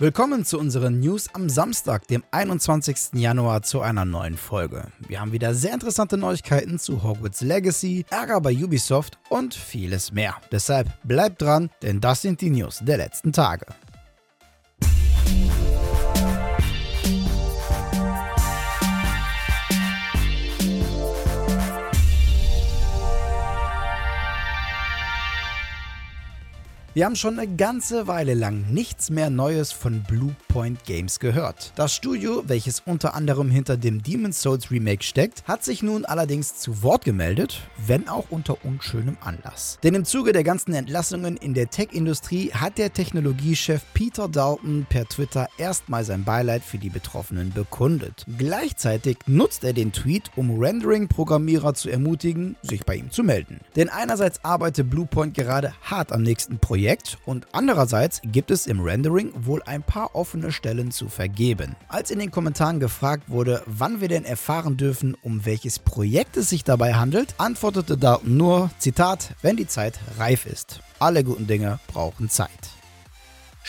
Willkommen zu unseren News am Samstag, dem 21. Januar, zu einer neuen Folge. Wir haben wieder sehr interessante Neuigkeiten zu Hogwarts Legacy, Ärger bei Ubisoft und vieles mehr. Deshalb bleibt dran, denn das sind die News der letzten Tage. Wir haben schon eine ganze Weile lang nichts mehr Neues von Bluepoint Games gehört. Das Studio, welches unter anderem hinter dem Demon's Souls Remake steckt, hat sich nun allerdings zu Wort gemeldet, wenn auch unter unschönem Anlass. Denn im Zuge der ganzen Entlassungen in der Tech-Industrie hat der Technologiechef Peter Dalton per Twitter erstmal sein Beileid für die Betroffenen bekundet. Gleichzeitig nutzt er den Tweet, um Rendering-Programmierer zu ermutigen, sich bei ihm zu melden. Denn einerseits arbeitet Bluepoint gerade hart am nächsten Projekt, Projekt und andererseits gibt es im Rendering wohl ein paar offene Stellen zu vergeben. Als in den Kommentaren gefragt wurde, wann wir denn erfahren dürfen, um welches Projekt es sich dabei handelt, antwortete Dalton nur, Zitat, wenn die Zeit reif ist. Alle guten Dinge brauchen Zeit.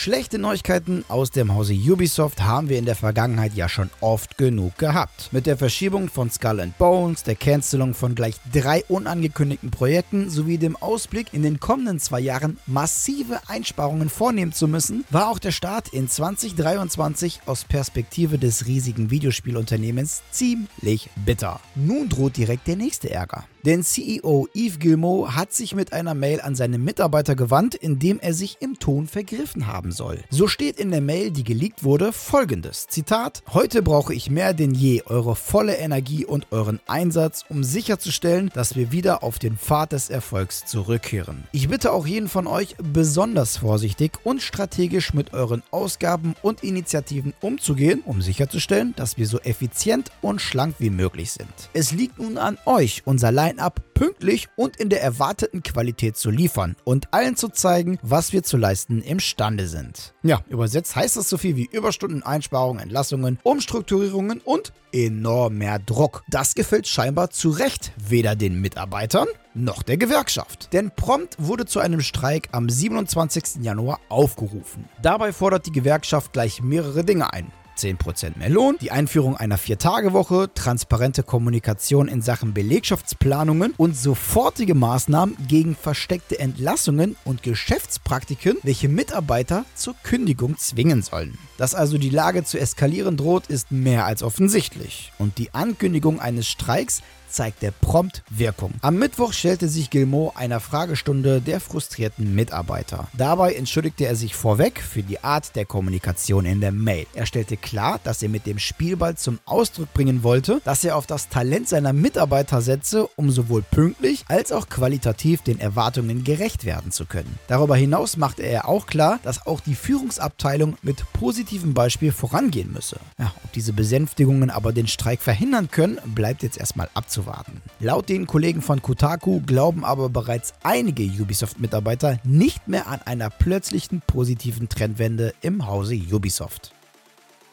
Schlechte Neuigkeiten aus dem Hause Ubisoft haben wir in der Vergangenheit ja schon oft genug gehabt. Mit der Verschiebung von Skull and Bones, der Cancelung von gleich drei unangekündigten Projekten sowie dem Ausblick, in den kommenden zwei Jahren massive Einsparungen vornehmen zu müssen, war auch der Start in 2023 aus Perspektive des riesigen Videospielunternehmens ziemlich bitter. Nun droht direkt der nächste Ärger. Denn CEO Yves Gilmour hat sich mit einer Mail an seine Mitarbeiter gewandt, in dem er sich im Ton vergriffen haben soll. So steht in der Mail, die geleakt wurde, folgendes: Zitat: Heute brauche ich mehr denn je eure volle Energie und euren Einsatz, um sicherzustellen, dass wir wieder auf den Pfad des Erfolgs zurückkehren. Ich bitte auch jeden von euch, besonders vorsichtig und strategisch mit euren Ausgaben und Initiativen umzugehen, um sicherzustellen, dass wir so effizient und schlank wie möglich sind. Es liegt nun an euch, unser Line Line-up pünktlich und in der erwarteten Qualität zu liefern und allen zu zeigen, was wir zu leisten imstande sind. Ja, übersetzt heißt das so viel wie Überstunden, Einsparungen, Entlassungen, Umstrukturierungen und enorm mehr Druck. Das gefällt scheinbar zu Recht weder den Mitarbeitern noch der Gewerkschaft. Denn prompt wurde zu einem Streik am 27. Januar aufgerufen. Dabei fordert die Gewerkschaft gleich mehrere Dinge ein. 10% mehr Lohn, die Einführung einer Vier-Tage-Woche, transparente Kommunikation in Sachen Belegschaftsplanungen und sofortige Maßnahmen gegen versteckte Entlassungen und Geschäftspraktiken, welche Mitarbeiter zur Kündigung zwingen sollen. Dass also die Lage zu eskalieren droht, ist mehr als offensichtlich. Und die Ankündigung eines Streiks zeigt er prompt Wirkung. Am Mittwoch stellte sich Gilmore einer Fragestunde der frustrierten Mitarbeiter. Dabei entschuldigte er sich vorweg für die Art der Kommunikation in der Mail. Er stellte klar, dass er mit dem Spielball zum Ausdruck bringen wollte, dass er auf das Talent seiner Mitarbeiter setze, um sowohl pünktlich als auch qualitativ den Erwartungen gerecht werden zu können. Darüber hinaus machte er auch klar, dass auch die Führungsabteilung mit positivem Beispiel vorangehen müsse. Ja, ob diese Besänftigungen aber den Streik verhindern können, bleibt jetzt erstmal abzuwarten abzuwarten. Laut den Kollegen von Kotaku glauben aber bereits einige Ubisoft-Mitarbeiter nicht mehr an einer plötzlichen positiven Trendwende im Hause Ubisoft.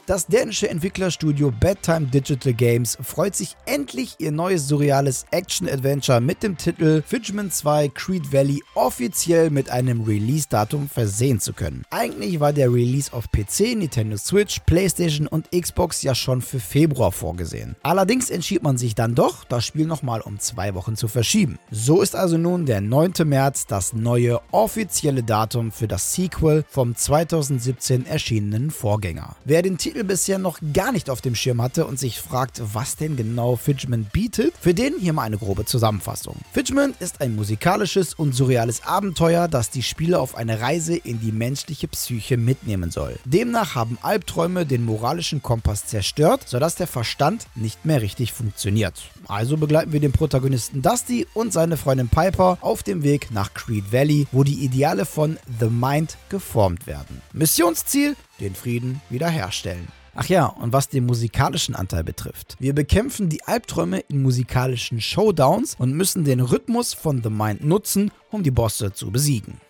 Das dänische Entwicklerstudio Bedtime Digital Games freut sich endlich, ihr neues surreales Action-Adventure mit dem Titel Fidgeman 2 Creed Valley offiziell mit einem Release-Datum versehen zu können. Eigentlich war der Release auf PC, Nintendo Switch, PlayStation und Xbox ja schon für Februar vorgesehen. Allerdings entschied man sich dann doch, das Spiel nochmal um zwei Wochen zu verschieben. So ist also nun der 9. März das neue offizielle Datum für das Sequel vom 2017 erschienenen Vorgänger. Wer den Titel Titel bisher noch gar nicht auf dem Schirm hatte und sich fragt, was denn genau Fidgement bietet, für den hier mal eine grobe Zusammenfassung. Fidgement ist ein musikalisches und surreales Abenteuer, das die Spieler auf eine Reise in die menschliche Psyche mitnehmen soll. Demnach haben Albträume den moralischen Kompass zerstört, sodass der Verstand nicht mehr richtig funktioniert. Also begleiten wir den Protagonisten Dusty und seine Freundin Piper auf dem Weg nach Creed Valley, wo die Ideale von The Mind geformt werden. Missionsziel: den Frieden wiederherstellen. Ach ja, und was den musikalischen Anteil betrifft. Wir bekämpfen die Albträume in musikalischen Showdowns und müssen den Rhythmus von The Mind nutzen, um die Bosse zu besiegen.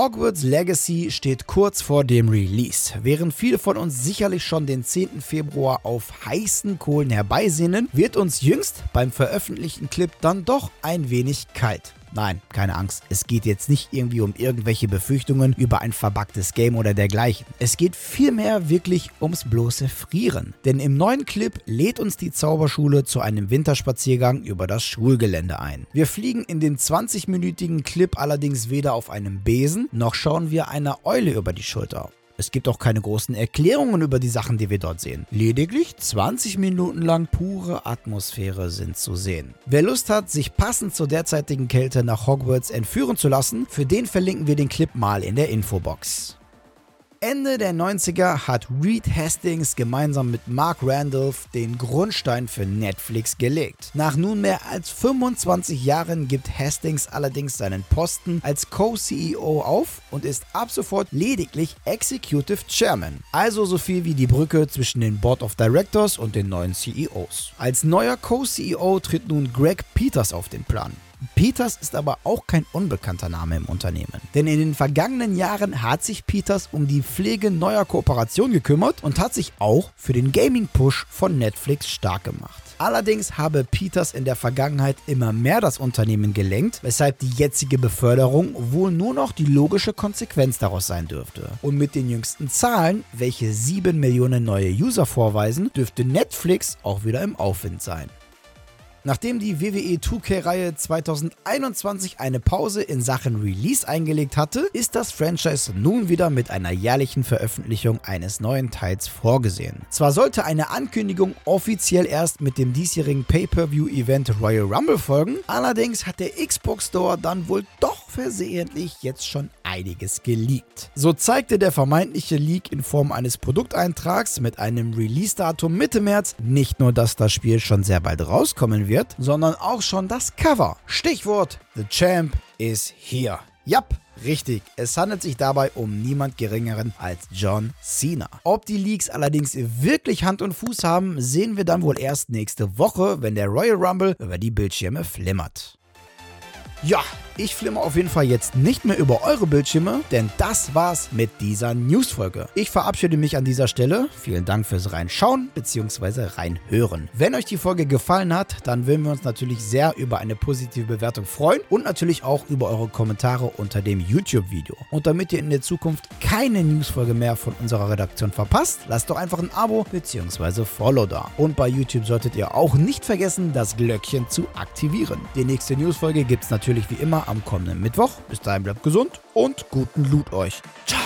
Hogwarts Legacy steht kurz vor dem Release. Während viele von uns sicherlich schon den 10. Februar auf heißen Kohlen herbeisehnen, wird uns jüngst beim veröffentlichten Clip dann doch ein wenig kalt. Nein, keine Angst. Es geht jetzt nicht irgendwie um irgendwelche Befürchtungen über ein verbacktes Game oder dergleichen. Es geht vielmehr wirklich ums bloße Frieren. Denn im neuen Clip lädt uns die Zauberschule zu einem Winterspaziergang über das Schulgelände ein. Wir fliegen in den 20-minütigen Clip allerdings weder auf einem Besen, noch schauen wir einer Eule über die Schulter. Es gibt auch keine großen Erklärungen über die Sachen, die wir dort sehen. Lediglich 20 Minuten lang pure Atmosphäre sind zu sehen. Wer Lust hat, sich passend zur derzeitigen Kälte nach Hogwarts entführen zu lassen, für den verlinken wir den Clip mal in der Infobox. Ende der 90er hat Reed Hastings gemeinsam mit Mark Randolph den Grundstein für Netflix gelegt. Nach nunmehr als 25 Jahren gibt Hastings allerdings seinen Posten als Co-CEO auf und ist ab sofort lediglich Executive Chairman, also so viel wie die Brücke zwischen den Board of Directors und den neuen CEOs. Als neuer Co-CEO tritt nun Greg Peters auf den Plan. Peters ist aber auch kein unbekannter Name im Unternehmen. Denn in den vergangenen Jahren hat sich Peters um die Pflege neuer Kooperationen gekümmert und hat sich auch für den Gaming-Push von Netflix stark gemacht. Allerdings habe Peters in der Vergangenheit immer mehr das Unternehmen gelenkt, weshalb die jetzige Beförderung wohl nur noch die logische Konsequenz daraus sein dürfte. Und mit den jüngsten Zahlen, welche 7 Millionen neue User vorweisen, dürfte Netflix auch wieder im Aufwind sein. Nachdem die WWE 2K-Reihe 2021 eine Pause in Sachen Release eingelegt hatte, ist das Franchise nun wieder mit einer jährlichen Veröffentlichung eines neuen Teils vorgesehen. Zwar sollte eine Ankündigung offiziell erst mit dem diesjährigen Pay-Per-View-Event Royal Rumble folgen, allerdings hat der Xbox Store dann wohl doch versehentlich jetzt schon einiges geleakt. So zeigte der vermeintliche Leak in Form eines Produkteintrags mit einem Release-Datum Mitte März nicht nur, dass das Spiel schon sehr bald rauskommen wird, sondern auch schon das Cover. Stichwort: The Champ is here. Yep, Richtig, es handelt sich dabei um niemand Geringeren als John Cena. Ob die Leaks allerdings wirklich Hand und Fuß haben, sehen wir dann wohl erst nächste Woche, wenn der Royal Rumble über die Bildschirme flimmert. Ja, ich flimmer auf jeden Fall jetzt nicht mehr über eure Bildschirme, denn das war's mit dieser Newsfolge. Ich verabschiede mich an dieser Stelle. Vielen Dank fürs Reinschauen bzw. Reinhören. Wenn euch die Folge gefallen hat, dann würden wir uns natürlich sehr über eine positive Bewertung freuen und natürlich auch über eure Kommentare unter dem YouTube-Video. Und damit ihr in der Zukunft keine Newsfolge mehr von unserer Redaktion verpasst, lasst doch einfach ein Abo bzw. Follow da. Und bei YouTube solltet ihr auch nicht vergessen, das Glöckchen zu aktivieren. Die nächste Newsfolge gibt es natürlich wie immer am kommenden Mittwoch. Bis dahin bleibt gesund und guten Loot euch. Ciao.